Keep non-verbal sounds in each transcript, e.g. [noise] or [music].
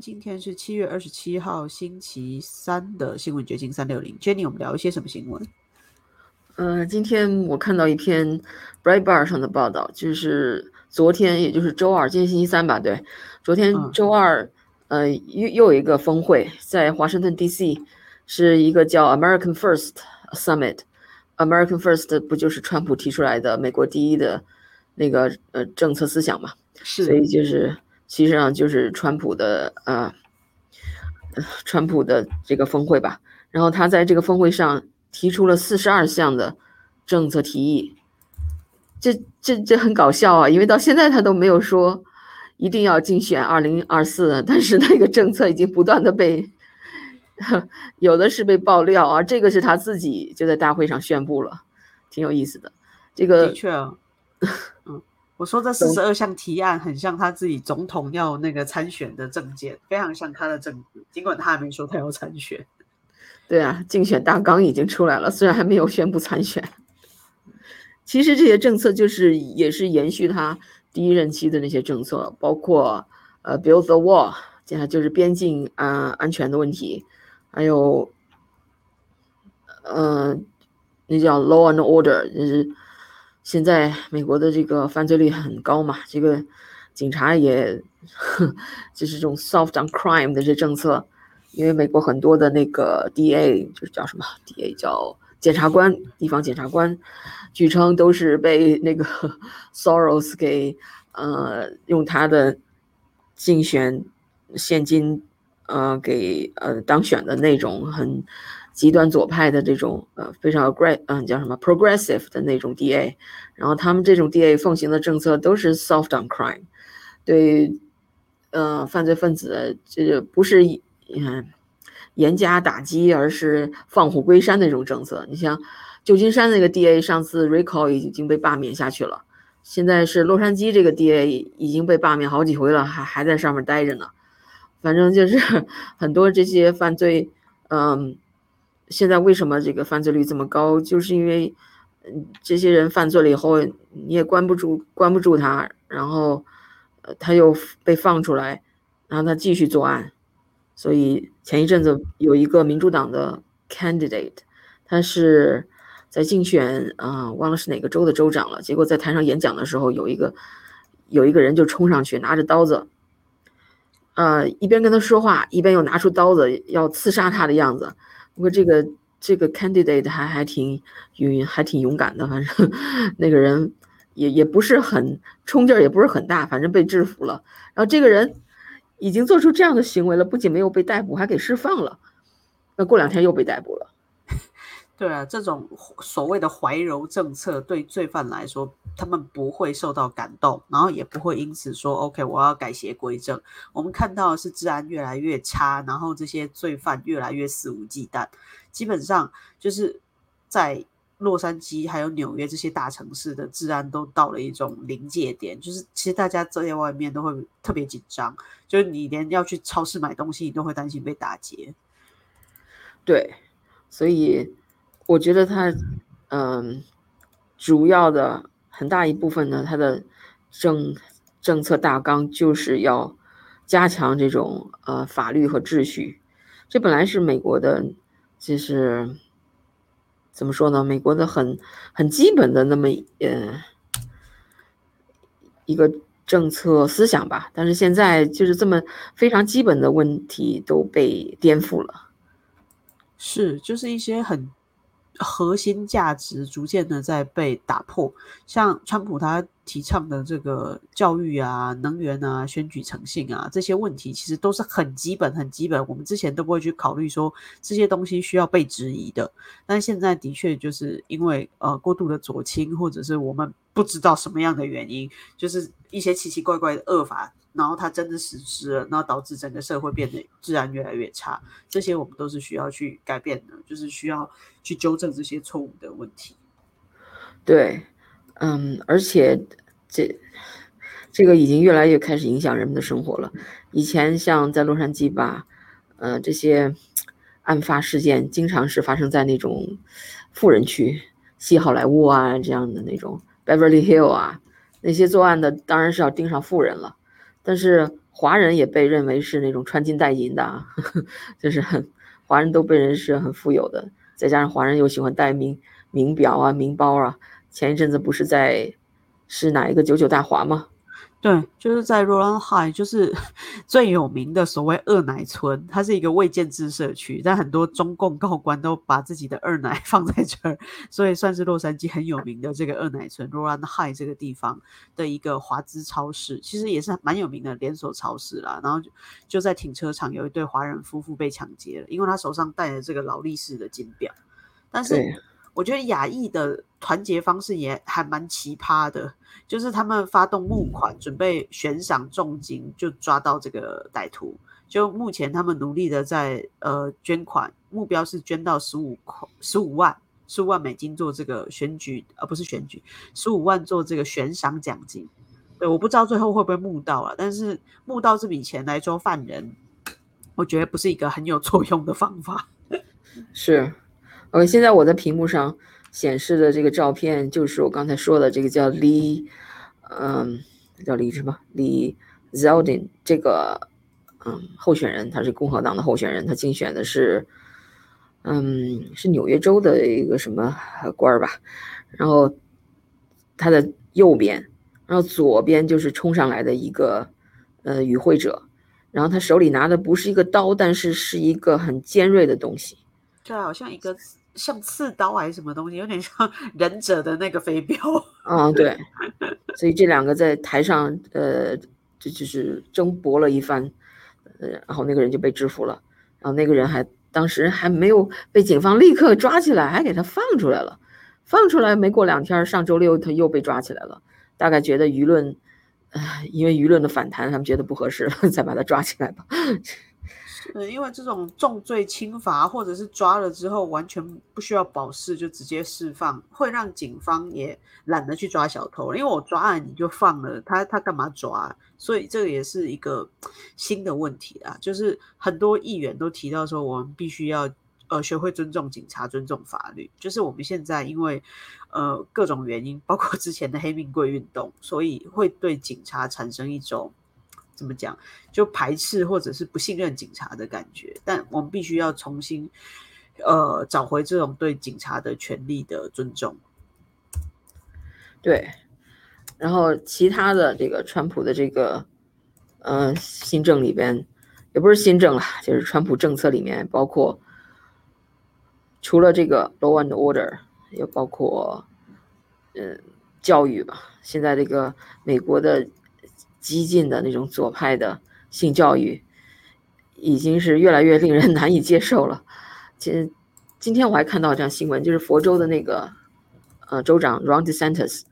今天是七月二十七号，星期三的新闻掘金三六零。Jenny，我们聊一些什么新闻？呃，今天我看到一篇 Breitbart 上的报道，就是昨天，也就是周二，今天星期三吧？对，昨天周二，呃，又又有一个峰会在华盛顿 DC，是一个叫 American First Summit。American First 不就是川普提出来的美国第一的那个呃政策思想嘛？是，所以就是。其实上就是川普的呃，川普的这个峰会吧。然后他在这个峰会上提出了四十二项的政策提议，这这这很搞笑啊！因为到现在他都没有说一定要竞选二零二四，但是那个政策已经不断的被有的是被爆料啊，这个是他自己就在大会上宣布了，挺有意思的。这个的确啊，嗯。我说这四十二项提案很像他自己总统要那个参选的证件，非常像他的政绩。尽管他还没说他要参选，[laughs] 对啊，竞选大纲已经出来了，虽然还没有宣布参选。其实这些政策就是也是延续他第一任期的那些政策，包括呃，build the wall，接下来就是边境啊安全的问题，还有呃，那叫 law and order，就是。现在美国的这个犯罪率很高嘛，这个警察也就是这种 soft on crime 的这政策，因为美国很多的那个 DA 就是叫什么 DA 叫检察官，地方检察官，据称都是被那个 [laughs] Soros 给呃用他的竞选现金呃给呃当选的那种很。极端左派的这种呃非常 aggressive，嗯叫什么 progressive 的那种 DA，然后他们这种 DA 奉行的政策都是 soft on crime，对，呃犯罪分子这个不是嗯严加打击，而是放虎归山那种政策。你像旧金山那个 DA 上次 recall 已经被罢免下去了，现在是洛杉矶这个 DA 已经被罢免好几回了，还还在上面待着呢。反正就是 [laughs] 很多这些犯罪，嗯。现在为什么这个犯罪率这么高？就是因为，嗯，这些人犯罪了以后，你也关不住，关不住他，然后，呃，他又被放出来，然后他继续作案。所以前一阵子有一个民主党的 candidate，他是在竞选啊，忘了是哪个州的州长了。结果在台上演讲的时候，有一个有一个人就冲上去，拿着刀子，呃，一边跟他说话，一边又拿出刀子要刺杀他的样子。不过这个这个 candidate 还还挺勇，还挺勇敢的。反正 [laughs] 那个人也也不是很冲劲儿，也不是很大，反正被制服了。然后这个人已经做出这样的行为了，不仅没有被逮捕，还给释放了。那过两天又被逮捕了。对啊，这种所谓的怀柔政策对罪犯来说，他们不会受到感动，然后也不会因此说 “OK，我要改邪归正”。我们看到的是治安越来越差，然后这些罪犯越来越肆无忌惮。基本上就是在洛杉矶还有纽约这些大城市的治安都到了一种临界点，就是其实大家在外面都会特别紧张，就是你连要去超市买东西，你都会担心被打劫。对，所以。我觉得他，嗯，主要的很大一部分呢，他的政政策大纲就是要加强这种呃法律和秩序。这本来是美国的，就是怎么说呢？美国的很很基本的那么呃一个政策思想吧。但是现在就是这么非常基本的问题都被颠覆了。是，就是一些很。核心价值逐渐的在被打破，像川普他提倡的这个教育啊、能源啊、选举诚信啊这些问题，其实都是很基本、很基本，我们之前都不会去考虑说这些东西需要被质疑的。但现在的确就是因为呃过度的左倾，或者是我们不知道什么样的原因，就是一些奇奇怪怪的恶法。然后它真的实施了，然后导致整个社会变得治安越来越差，这些我们都是需要去改变的，就是需要去纠正这些错误的问题。对，嗯，而且这这个已经越来越开始影响人们的生活了。以前像在洛杉矶吧，呃，这些案发事件经常是发生在那种富人区，西好莱坞啊这样的那种 Beverly Hill 啊，那些作案的当然是要盯上富人了。但是华人也被认为是那种穿金戴银的，[laughs] 就是很华人都被人是很富有的，再加上华人又喜欢戴名名表啊、名包啊。前一阵子不是在是哪一个九九大华吗？对，就是在 Roland High，就是 [laughs] 最有名的所谓二奶村，它是一个未建制社区，但很多中共高官都把自己的二奶 [laughs] 放在这儿，所以算是洛杉矶很有名的这个二奶村 Roland High 这个地方的一个华资超市，其实也是蛮有名的连锁超市啦。然后就在停车场有一对华人夫妇被抢劫了，因为他手上戴着这个劳力士的金表，但是我觉得亚裔的团结方式也还蛮奇葩的。就是他们发动募款，准备悬赏重金，就抓到这个歹徒。就目前他们努力的在呃捐款，目标是捐到十五块十五万十五万美金做这个选举，而不是选举十五万做这个悬赏奖金。对，我不知道最后会不会募到了，但是募到这笔钱来抓犯人，我觉得不是一个很有作用的方法。[laughs] 是，OK，现在我在屏幕上。显示的这个照片就是我刚才说的这个叫李，嗯，叫李什么？李 Zeldin 这个，嗯，候选人，他是共和党的候选人，他竞选的是，嗯，是纽约州的一个什么官儿吧？然后他的右边，然后左边就是冲上来的一个呃与会者，然后他手里拿的不是一个刀，但是是一个很尖锐的东西，对，好像一个。像刺刀还是什么东西，有点像 [laughs] 忍者的那个飞镖。嗯，对。所以这两个在台上，呃，就就是争搏了一番，呃，然后那个人就被制服了。然后那个人还当时还没有被警方立刻抓起来，还给他放出来了。放出来没过两天，上周六他又被抓起来了。大概觉得舆论，呃，因为舆论的反弹，他们觉得不合适，[laughs] 再把他抓起来吧。嗯，因为这种重罪轻罚，或者是抓了之后完全不需要保释就直接释放，会让警方也懒得去抓小偷。因为我抓了你就放了他，他干嘛抓？所以这个也是一个 [tsk] 新的问题啊。就是很多议员都提到说，我们必须要呃学会尊重警察，尊重法律。就是我们现在因为呃各种原因，包括之前的黑命贵运动，所以会对警察产生一种。怎么讲？就排斥或者是不信任警察的感觉，但我们必须要重新，呃，找回这种对警察的权利的尊重。对，然后其他的这个川普的这个，呃，新政里边，也不是新政了，就是川普政策里面包括，除了这个 law and order，也包括，嗯，教育吧。现在这个美国的。激进的那种左派的性教育，已经是越来越令人 [laughs] 难以接受了。今今天我还看到这样新闻，就是佛州的那个呃州长 Ron DeSantis，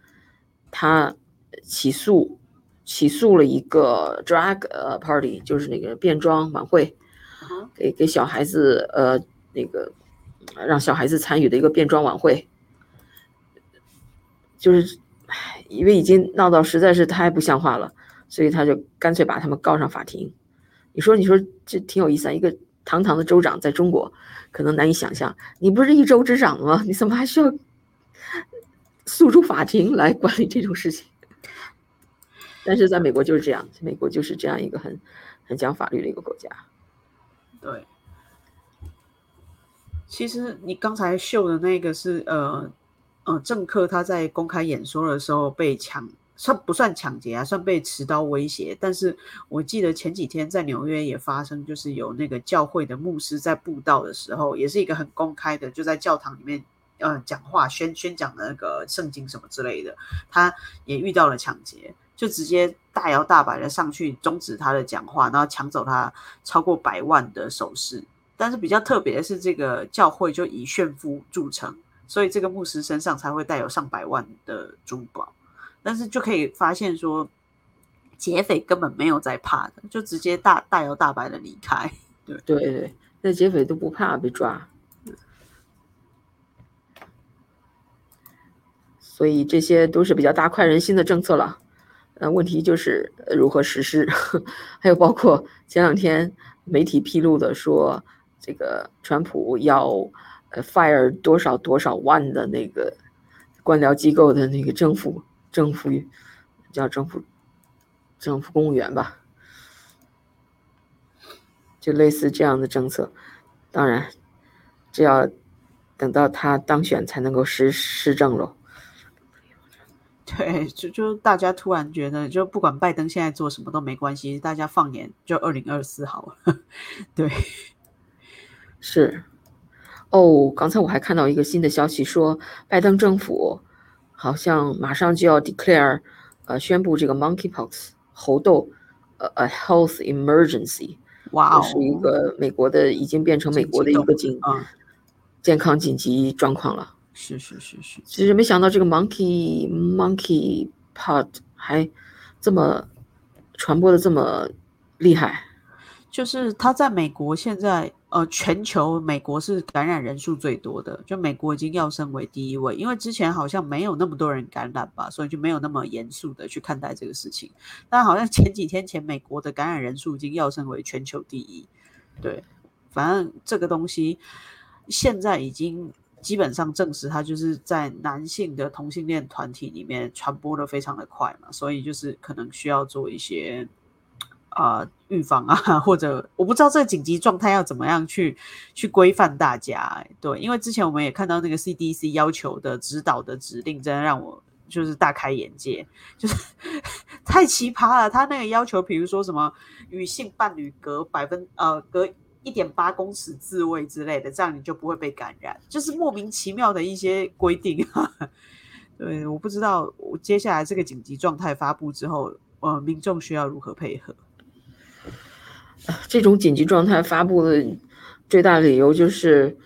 他起诉起诉了一个 drag 呃 party，就是那个变装晚会，给给小孩子呃那个让小孩子参与的一个变装晚会，就是因为已经闹到实在是太不像话了。所以他就干脆把他们告上法庭。你说，你说这挺有意思啊！一个堂堂的州长在中国可能难以想象，你不是一州之长吗？你怎么还需要诉诸法庭来管理这种事情？但是在美国就是这样，美国就是这样一个很很讲法律的一个国家。对，其实你刚才秀的那个是呃呃政客他在公开演说的时候被抢。算不算抢劫啊？算被持刀威胁。但是我记得前几天在纽约也发生，就是有那个教会的牧师在布道的时候，也是一个很公开的，就在教堂里面，呃，讲话宣宣讲的那个圣经什么之类的，他也遇到了抢劫，就直接大摇大摆的上去终止他的讲话，然后抢走他超过百万的首饰。但是比较特别的是，这个教会就以炫富著称，所以这个牧师身上才会带有上百万的珠宝。但是就可以发现说，劫匪根本没有在怕的，就直接大大摇大摆的离开。对对对，那劫匪都不怕被抓，所以这些都是比较大快人心的政策了。呃，问题就是如何实施，[laughs] 还有包括前两天媒体披露的说，这个川普要呃 fire 多少多少万的那个官僚机构的那个政府。政府叫政府政府公务员吧，就类似这样的政策。当然，这要等到他当选才能够施施政喽。[laughs] 对，就就大家突然觉得，就不管拜登现在做什么都没关系，大家放眼就二零二四好了。[laughs] 对，是。哦，刚才我还看到一个新的消息，说拜登政府好像马上就要 declare，呃，宣布这个 monkeypox 猴痘，呃，a health emergency。哇哦，是一个美国的，已经变成美国的一个紧健康紧急状况了。是是是是，其实没想到这个 monkey monkey pod 还这么传播的这么厉害。就是他在美国现在。呃，全球美国是感染人数最多的，就美国已经要升为第一位，因为之前好像没有那么多人感染吧，所以就没有那么严肃的去看待这个事情。但好像前几天前，美国的感染人数已经要升为全球第一。对，反正这个东西现在已经基本上证实，它就是在男性的同性恋团体里面传播的非常的快嘛，所以就是可能需要做一些。啊，预防啊，或者我不知道这个紧急状态要怎么样去去规范大家。对，因为之前我们也看到那个 CDC 要求的指导的指令，真的让我就是大开眼界，就是 [laughs] 太奇葩了。他那个要求，比如说什么与性伴侣隔百分呃隔一点八公尺自卫之类的，这样你就不会被感染，就是莫名其妙的一些规定啊。[laughs] 对，我不知道我接下来这个紧急状态发布之后，呃，民众需要如何配合。这种紧急状态发布的最大的理由就是，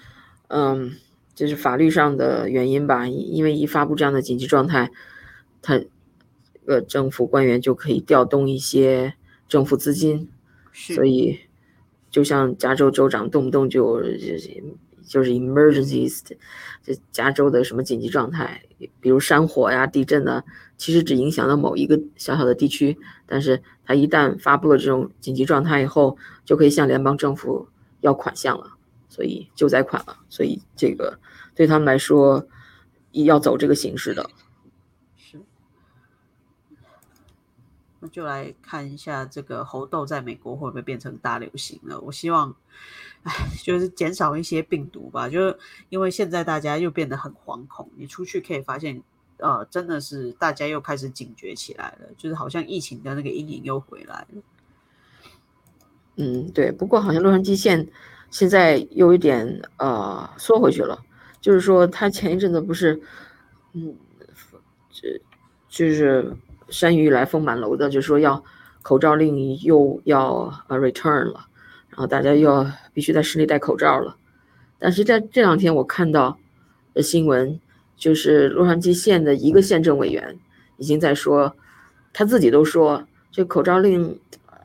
嗯，就是法律上的原因吧。因为一发布这样的紧急状态，他呃政府官员就可以调动一些政府资金，所以就像加州州长动不动就就是 emergencies，这加州的什么紧急状态，比如山火呀、地震啊，其实只影响到某一个小小的地区，但是。它一旦发布了这种紧急状态以后，就可以向联邦政府要款项了，所以救灾款了。所以这个对他们来说，要走这个形式的。那就来看一下这个猴痘在美国会不会变成大流行了。我希望，哎，就是减少一些病毒吧。就是因为现在大家又变得很惶恐，你出去可以发现。呃，真的是大家又开始警觉起来了，就是好像疫情的那个阴影又回来了。嗯，对。不过好像洛杉矶县现在又一点呃缩回去了，就是说他前一阵子不是，嗯，这就是山雨欲来风满楼的，就说要口罩令又要呃 return 了，然后大家又要必须在室内戴口罩了。但是在这两天我看到的新闻。就是洛杉矶县的一个县政委员已经在说，他自己都说这口罩令，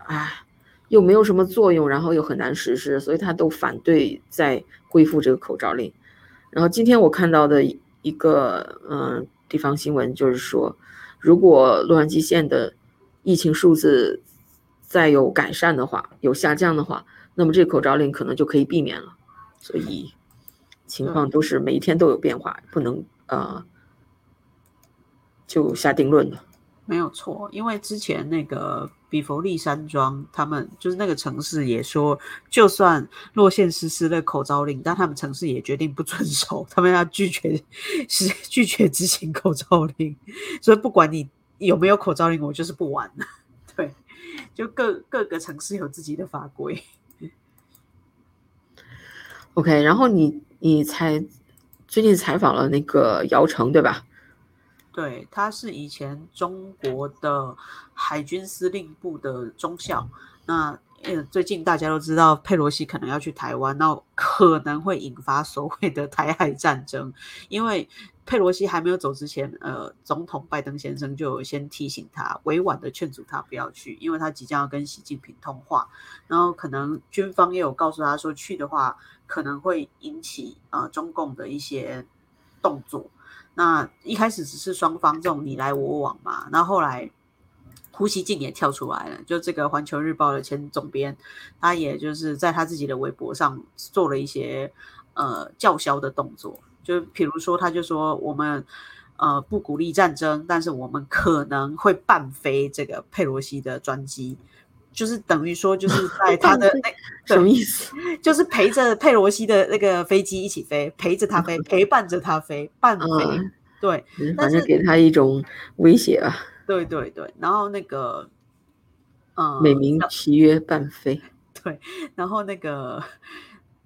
唉，又没有什么作用，然后又很难实施，所以他都反对再恢复这个口罩令。然后今天我看到的一个嗯地方新闻就是说，如果洛杉矶县的疫情数字再有改善的话，有下降的话，那么这个口罩令可能就可以避免了。所以情况都是每一天都有变化，不能。呃，就下定论的，没有错。因为之前那个比佛利山庄，他们就是那个城市也说，就算落县实施了口罩令，但他们城市也决定不遵守，他们要拒绝是拒绝执行口罩令。所以不管你有没有口罩令，我就是不玩了。[laughs] 对，就各各个城市有自己的法规。OK，然后你你才。最近采访了那个姚晨，对吧？对，他是以前中国的海军司令部的中校。那呃，最近大家都知道佩洛西可能要去台湾，那可能会引发所谓的台海战争。因为佩洛西还没有走之前，呃，总统拜登先生就先提醒他，委婉的劝阻他不要去，因为他即将要跟习近平通话。然后可能军方也有告诉他说，去的话。可能会引起呃中共的一些动作。那一开始只是双方这种你来我往嘛，那后来胡锡进也跳出来了，就这个《环球日报》的前总编，他也就是在他自己的微博上做了一些呃叫嚣的动作，就比如说他就说我们呃不鼓励战争，但是我们可能会半飞这个佩洛西的专机。就是等于说就是 [laughs] 在他的那什么意思？就是陪着佩罗西的那个飞机一起飞，陪着他飞，陪伴着他飞，伴飞。对，反正给他一种威胁啊。对对对，然后那个，嗯，美名其曰伴飞。对，然后那个。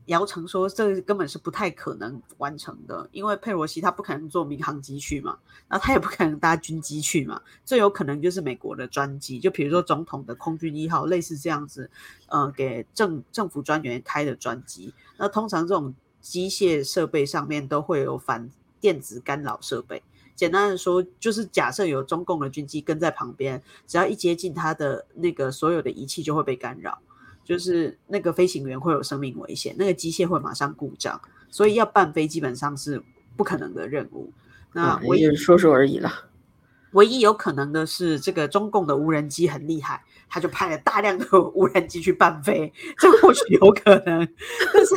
姚晨说：“这根本是不太可能完成的，因为佩洛西他不可能坐民航机去嘛，然后他也不可能搭军机去嘛，最有可能就是美国的专机，就比如说总统的空军一号，类似这样子，呃，给政政府专员开的专机。那通常这种机械设备上面都会有反电子干扰设备。简单的说，就是假设有中共的军机跟在旁边，只要一接近他的那个所有的仪器就会被干扰。”就是那个飞行员会有生命危险，那个机械会马上故障，所以要伴飞基本上是不可能的任务。那我也说说而已了。唯一有可能的是，这个中共的无人机很厉害，他就派了大量的 [laughs] 无人机去伴飞，这或许有可能。但是，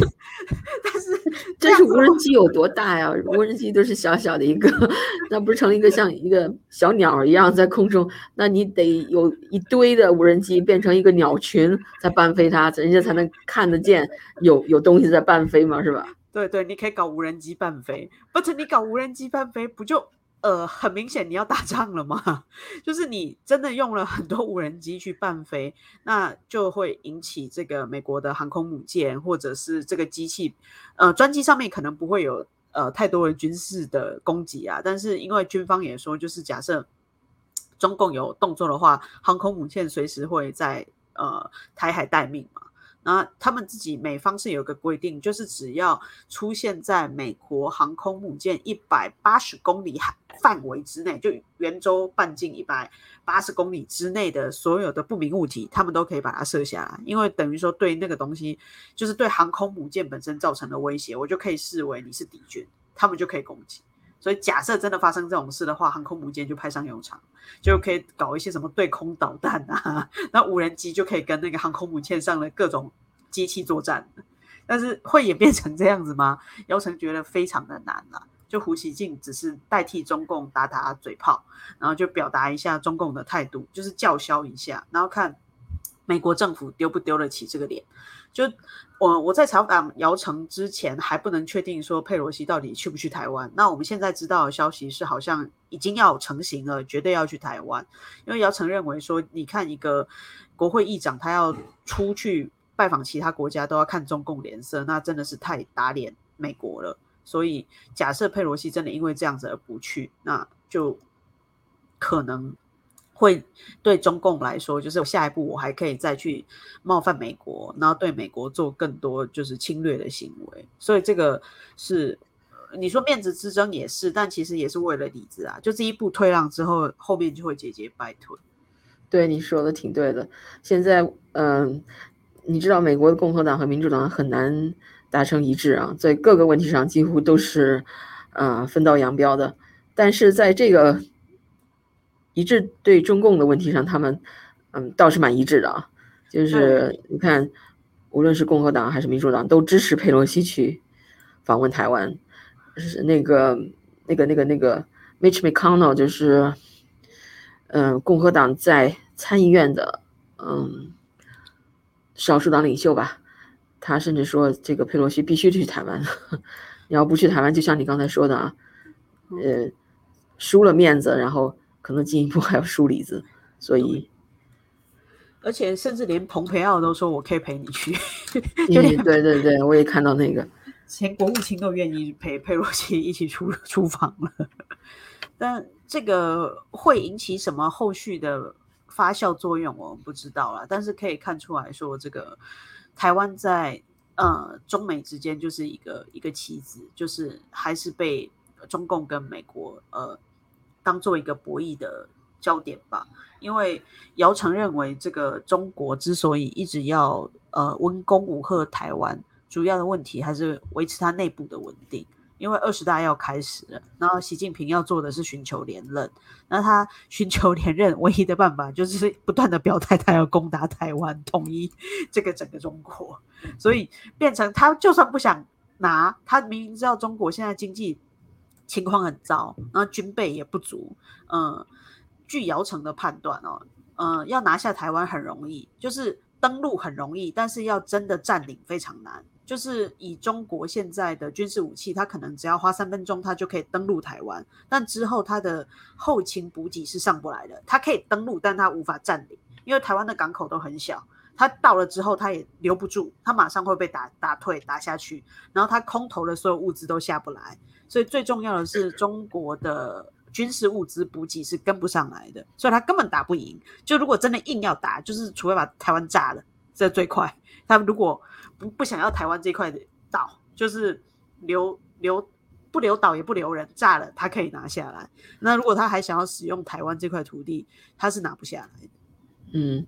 但是，[laughs] 这是无人机有多大呀？无人机都是小小的一个，[laughs] 那不是成了一个像一个小鸟一样在空中？那你得有一堆的无人机变成一个鸟群在伴飞它，人家才能看得见有有东西在伴飞嘛，是吧？对对，你可以搞无人机伴飞，不是你搞无人机伴飞不就？呃，很明显你要打仗了嘛，[laughs] 就是你真的用了很多无人机去伴飞，那就会引起这个美国的航空母舰或者是这个机器，呃，专机上面可能不会有呃太多的军事的攻击啊，但是因为军方也说，就是假设中共有动作的话，航空母舰随时会在呃台海待命嘛。那他们自己美方是有个规定，就是只要出现在美国航空母舰一百八十公里海范围之内，就圆周半径一百八十公里之内的所有的不明物体，他们都可以把它射下来。因为等于说对那个东西，就是对航空母舰本身造成的威胁，我就可以视为你是敌军，他们就可以攻击。所以假设真的发生这种事的话，航空母舰就派上用场，就可以搞一些什么对空导弹啊，[laughs] 那无人机就可以跟那个航空母舰上的各种机器作战。但是会演变成这样子吗？姚晨觉得非常的难了。就胡锡进只是代替中共打打嘴炮，然后就表达一下中共的态度，就是叫嚣一下，然后看美国政府丢不丢得起这个脸。就我我在采访姚晨之前还不能确定说佩洛西到底去不去台湾。那我们现在知道的消息是好像已经要成型了，绝对要去台湾。因为姚晨认为说，你看一个国会议长他要出去拜访其他国家，都要看中共脸色，那真的是太打脸美国了。所以假设佩洛西真的因为这样子而不去，那就可能。会对中共来说，就是我下一步我还可以再去冒犯美国，然后对美国做更多就是侵略的行为。所以这个是你说面子之争也是，但其实也是为了里子啊。就这一步退让之后，后面就会节节败退。对你说的挺对的。现在，嗯，你知道美国的共和党和民主党很难达成一致啊，在各个问题上几乎都是呃分道扬镳的。但是在这个一致对中共的问题上，他们嗯倒是蛮一致的啊。就是你看，无论是共和党还是民主党，都支持佩洛西去访问台湾。是那个那个那个那个 Mitch McConnell，就是嗯共和党在参议院的嗯少数党领袖吧。他甚至说，这个佩洛西必须去台湾。[laughs] 你要不去台湾，就像你刚才说的啊，呃，输了面子，然后。可能进一步 [laughs] 还要梳里子，所以，而且甚至连蓬佩奥都说我可以陪你去，对对对，我也看到那个，前国务卿都愿意陪佩洛西一起出出访了。但这个会引起什么后续的发酵作用，我们不知道了。但是可以看出来说，这个台湾在呃中美之间就是一个一个棋子，就是还是被中共跟美国呃。当做一个博弈的焦点吧，因为姚晨认为，这个中国之所以一直要呃温攻武吓台湾，主要的问题还是维持它内部的稳定。因为二十大要开始了，然后习近平要做的是寻求连任，那他寻求连任唯一的办法就是不断的表态，他要攻打台湾，统一这个整个中国。所以变成他就算不想拿，他明明知道中国现在经济。情况很糟，然后军备也不足。嗯，据姚晨的判断哦，呃，要拿下台湾很容易，就是登陆很容易，但是要真的占领非常难。就是以中国现在的军事武器，它可能只要花三分钟，它就可以登陆台湾。但之后它的后勤补给是上不来的，它可以登陆，但它无法占领，因为台湾的港口都很小。他到了之后，他也留不住，他马上会被打打退打下去。然后他空投的所有物资都下不来，所以最重要的是中国的。军事物资补给是跟不上来的，所以他根本打不赢。就如果真的硬要打，就是除非把台湾炸了，这最快。他如果不不想要台湾这块的岛，就是留留不留岛也不留人，炸了他可以拿下来。那如果他还想要使用台湾这块土地，他是拿不下来的。嗯，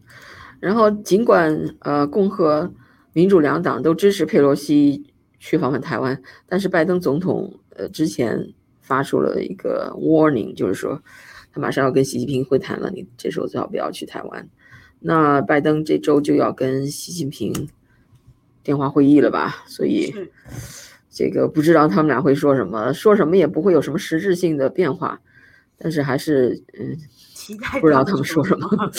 然后尽管呃共和民主两党都支持佩洛西去访问台湾，但是拜登总统呃之前。发出了一个 warning，就是说他马上要跟习近平会谈了，你这时候最好不要去台湾。那拜登这周就要跟习近平电话会议了吧？所以这个不知道他们俩会说什么，说什么也不会有什么实质性的变化。但是还是嗯，期待不知道他们说什么。[laughs]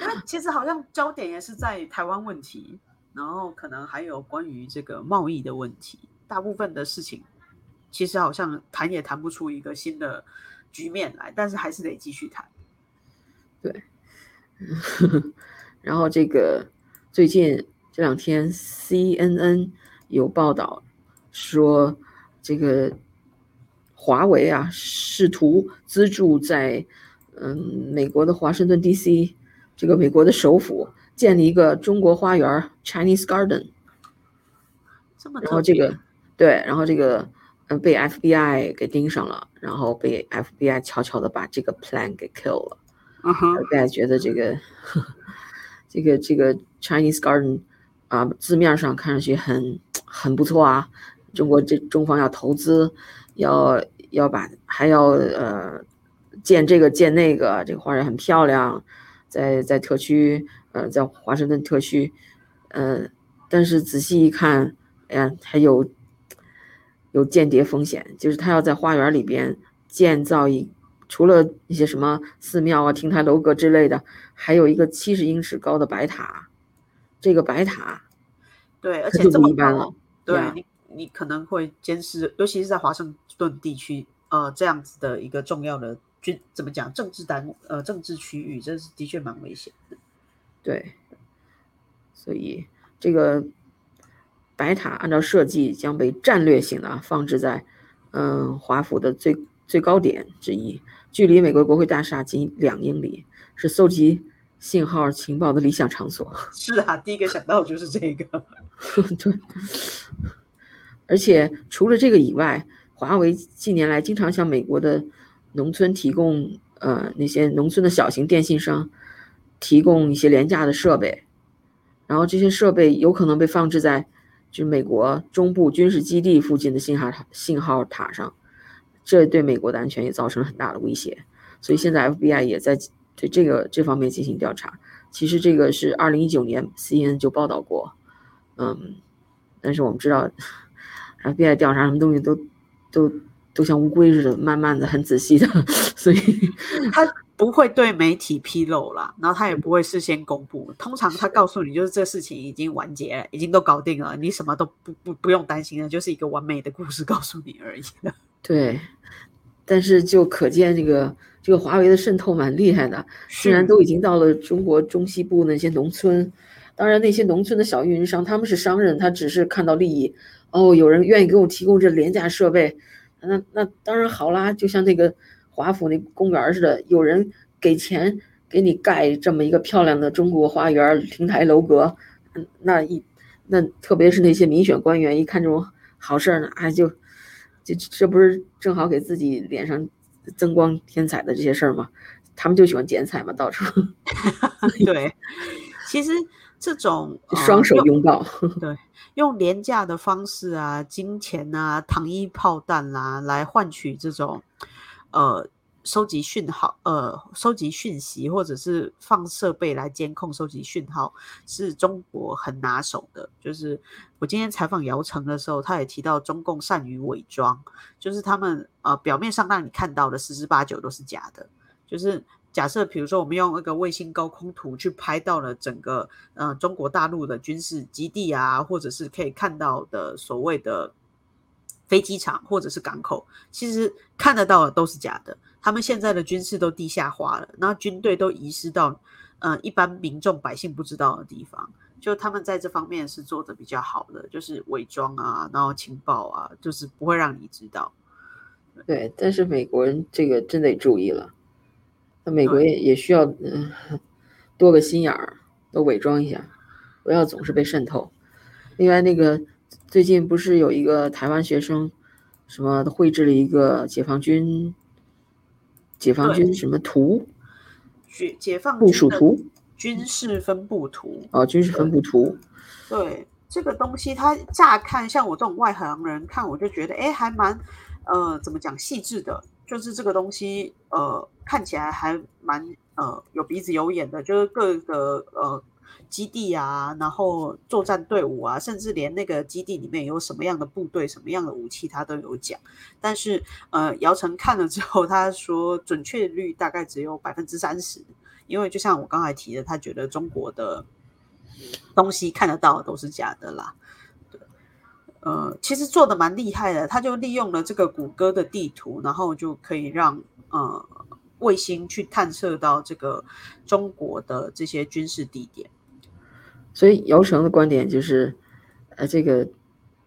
因为其实好像焦点也是在台湾问题，然后可能还有关于这个贸易的问题，大部分的事情。其实好像谈也谈不出一个新的局面来，但是还是得继续谈。对，然后这个最近这两天，CNN 有报道说，这个华为啊试图资助在嗯美国的华盛顿 DC 这个美国的首府建立一个中国花园 Chinese Garden。然后这个对，然后这个。嗯，被 FBI 给盯上了，然后被 FBI 悄悄的把这个 plan 给 kill 了。FBI 觉得这个这个这个 Chinese Garden 啊，字面上看上去很很不错啊。中国这中方要投资，要要把还要呃建这个建那个，这个花园很漂亮，在在特区，呃，在华盛顿特区，呃，但是仔细一看，哎呀，还有。有间谍风险，就是他要在花园里边建造一，除了一些什么寺庙啊、亭台楼阁之类的，还有一个七十英尺高的白塔。这个白塔，对，而且这么高，对你，你可能会监视，尤其是在华盛顿地区，呃，这样子的一个重要的军，怎么讲，政治单，呃，政治区域，这是的确蛮危险的。对，所以这个。白塔按照设计将被战略性的放置在，嗯，华府的最最高点之一，距离美国国会大厦仅两英里，是搜集信号情报的理想场所。[laughs] 是啊，第一个想到就是这个。[laughs] 对。而且除了这个以外，华为近年来经常向美国的农村提供，呃，那些农村的小型电信商提供一些廉价的设备，然后这些设备有可能被放置在。就美国中部军事基地附近的信号塔信号塔上，这对美国的安全也造成了很大的威胁。所以现在 FBI 也在对这个这方面进行调查。其实这个是二零一九年 CNN 就报道过，嗯，但是我们知道 [laughs] FBI 调查什么东西都都都像乌龟似的，慢慢的、很仔细的，所以 [laughs] 他。不会对媒体披露啦，然后他也不会事先公布。通常他告诉你，就是这事情已经完结了，已经都搞定了，你什么都不不不用担心了，就是一个完美的故事告诉你而已了 [laughs] 对，但是就可见这个这个华为的渗透蛮厉害的，虽然都已经到了中国中西部那些农村。当然，那些农村的小运营商他们是商人，他只是看到利益。哦，有人愿意给我提供这廉价设备，那那当然好啦，就像那个。华府那公园似的，有人给钱给你盖这么一个漂亮的中国花园、亭台楼阁，那一那特别是那些民选官员，一看这种好事儿呢，哎，就这这不是正好给自己脸上增光添彩的这些事儿吗？他们就喜欢剪彩嘛，到处。[laughs] [laughs] 对，其实这种双手拥抱，[laughs] 对，用廉价的方式啊，金钱啊，糖衣炮弹啦，来换取这种。呃，收集讯号，呃，收集讯息，或者是放设备来监控、收集讯号，是中国很拿手的。就是我今天采访姚晨的时候，他也提到中共善于伪装，就是他们呃表面上让你看到的十之八九都是假的，就是。假设比如说我们用那个卫星高空图去拍到了整个呃中国大陆的军事基地啊，或者是可以看到的所谓的飞机场或者是港口，其实看得到的都是假的。他们现在的军事都地下化了，然后军队都遗失到呃一般民众百姓不知道的地方。就他们在这方面是做的比较好的，就是伪装啊，然后情报啊，就是不会让你知道。对，但是美国人这个真得注意了，那美国也也需要嗯多个心眼儿，都伪装一下，不要总是被渗透。另外，那个最近不是有一个台湾学生什么绘制了一个解放军解放军什么图，解解放部署图。军事分布图哦，军事分布图。对这个东西，它乍看像我这种外行人看，我就觉得哎，还蛮呃，怎么讲细致的。就是这个东西呃，看起来还蛮呃有鼻子有眼的。就是各个呃基地啊，然后作战队伍啊，甚至连那个基地里面有什么样的部队、什么样的武器，他都有讲。但是呃，姚晨看了之后，他说准确率大概只有百分之三十。因为就像我刚才提的，他觉得中国的东西看得到都是假的啦。对，呃，其实做的蛮厉害的，他就利用了这个谷歌的地图，然后就可以让呃卫星去探测到这个中国的这些军事地点。所以姚成的观点就是，呃，这个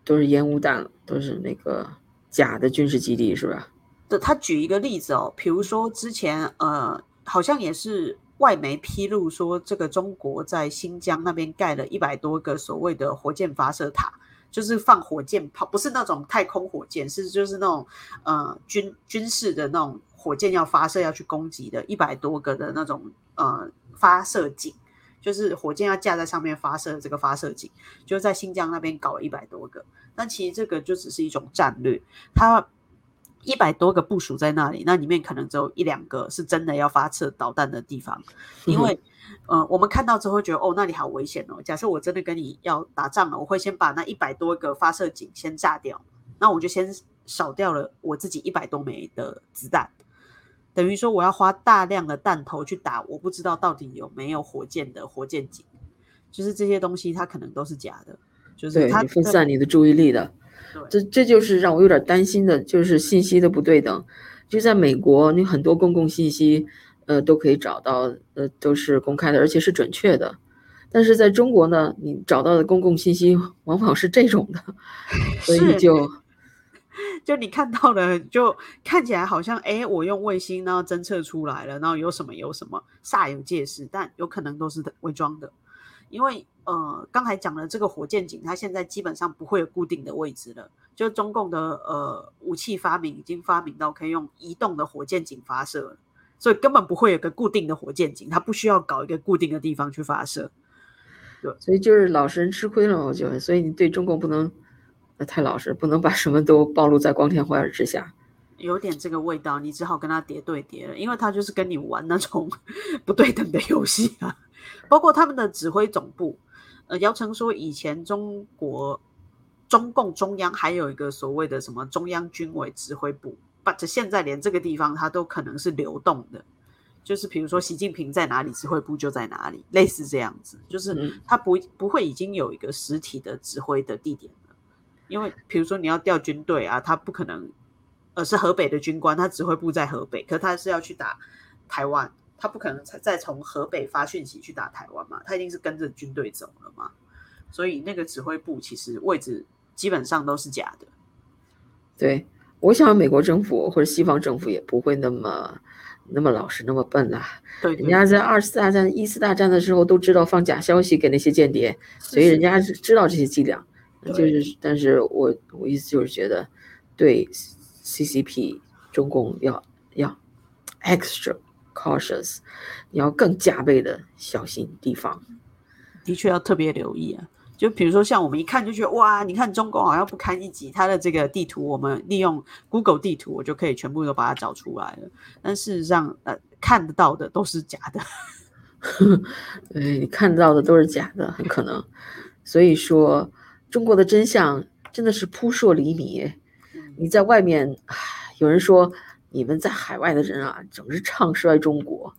都是烟雾弹，都是那个假的军事基地，是吧？对，他举一个例子哦，比如说之前呃，好像也是。外媒披露说，这个中国在新疆那边盖了一百多个所谓的火箭发射塔，就是放火箭炮，不是那种太空火箭，是就是那种呃军军事的那种火箭要发射要去攻击的，一百多个的那种呃发射井，就是火箭要架在上面发射的这个发射井，就在新疆那边搞了一百多个。但其实这个就只是一种战略，它。一百多个部署在那里，那里面可能只有一两个是真的要发射导弹的地方，因为，呃，我们看到之后觉得哦，那里好危险哦。假设我真的跟你要打仗了，我会先把那一百多个发射井先炸掉，那我就先少掉了我自己一百多枚的子弹，等于说我要花大量的弹头去打，我不知道到底有没有火箭的火箭井，就是这些东西它可能都是假的，就是它分散你的注意力的。这这就是让我有点担心的，就是信息的不对等。就在美国，你很多公共信息，呃，都可以找到，呃，都是公开的，而且是准确的。但是在中国呢，你找到的公共信息往往是这种的，[laughs] 所以就 [laughs] 就你看到的，就看起来好像，哎，我用卫星然后侦测出来了，然后有什么有什么煞有介事，但有可能都是伪装的，因为。呃，刚才讲的这个火箭井，它现在基本上不会有固定的位置了。就中共的呃武器发明已经发明到可以用移动的火箭井发射了，所以根本不会有个固定的火箭井，它不需要搞一个固定的地方去发射。对，所以就是老实人吃亏了，我觉得。所以你对中共不能太老实，不能把什么都暴露在光天化日之下。有点这个味道，你只好跟他叠对叠了，因为他就是跟你玩那种 [laughs] 不对等的游戏啊。包括他们的指挥总部。呃，姚晨说，以前中国中共中央还有一个所谓的什么中央军委指挥部，but 现在连这个地方它都可能是流动的，就是比如说习近平在哪里，指挥部就在哪里，类似这样子，就是他不不会已经有一个实体的指挥的地点了，因为比如说你要调军队啊，他不可能，呃，是河北的军官，他指挥部在河北，可他是要去打台湾。他不可能再再从河北发讯息去打台湾嘛？他一定是跟着军队走了嘛？所以那个指挥部其实位置基本上都是假的。对，我想美国政府或者西方政府也不会那么那么老实那么笨啦。对，人家在二次大战、一次大战的时候都知道放假消息给那些间谍，所以人家是知道这些伎俩。就是，但是我我意思就是觉得，对 CCP 中共要要 extra。cautious，你要更加倍的小心地方，的确要特别留意啊。就比如说，像我们一看就觉得哇，你看中共好像不堪一击，它的这个地图，我们利用 Google 地图，我就可以全部都把它找出来了。但事实上，呃，看得到的都是假的。[laughs] 对，你看到的都是假的，很可能。所以说，中国的真相真的是扑朔迷离。你在外面，有人说。你们在海外的人啊，总是唱衰中国，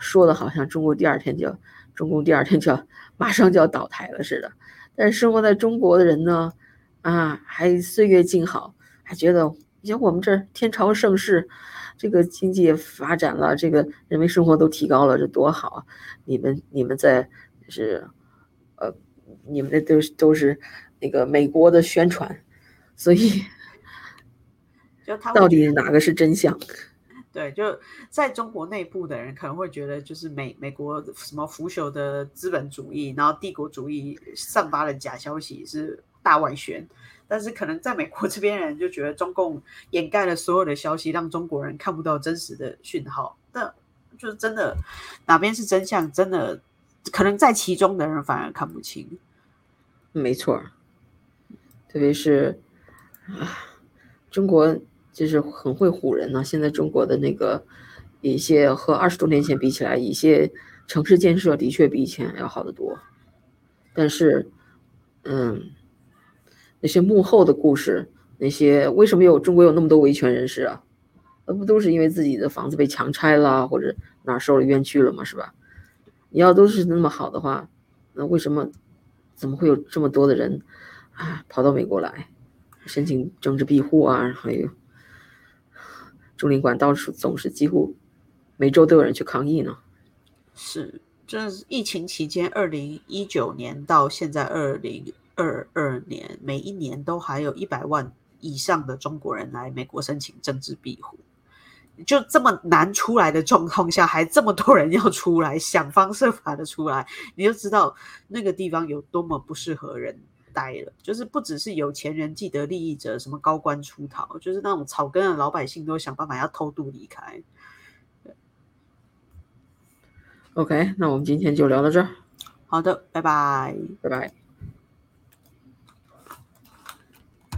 说的好像中国第二天就，中共第二天就要马上就要倒台了似的。但是生活在中国的人呢，啊，还岁月静好，还觉得你像我们这天朝盛世，这个经济发展了，这个人民生活都提高了，这多好啊！你们你们在是，呃，你们那都是都是那个美国的宣传，所以，就他到底哪个是真相？[laughs] 对，就在中国内部的人可能会觉得，就是美美国什么腐朽的资本主义，然后帝国主义散发的假消息是大外宣，但是可能在美国这边人就觉得中共掩盖了所有的消息，让中国人看不到真实的讯号。但就是真的哪边是真相，真的可能在其中的人反而看不清。没错，特别是啊，中国。就是很会唬人呢。现在中国的那个一些和二十多年前比起来，一些城市建设的确比以前要好得多。但是，嗯，那些幕后的故事，那些为什么有中国有那么多维权人士啊？那不都是因为自己的房子被强拆了，或者哪受了冤屈了吗？是吧？你要都是那么好的话，那为什么怎么会有这么多的人啊跑到美国来申请政治庇护啊？还有。中领馆到处总是几乎每周都有人去抗议呢。是，这是疫情期间，二零一九年到现在二零二二年，每一年都还有一百万以上的中国人来美国申请政治庇护。就这么难出来的状况下，还这么多人要出来，想方设法的出来，你就知道那个地方有多么不适合人。呆了，就是不只是有钱人、既得利益者，什么高官出逃，就是那种草根的老百姓都想办法要偷渡离开。OK，那我们今天就聊到这儿。好的，拜拜，拜拜。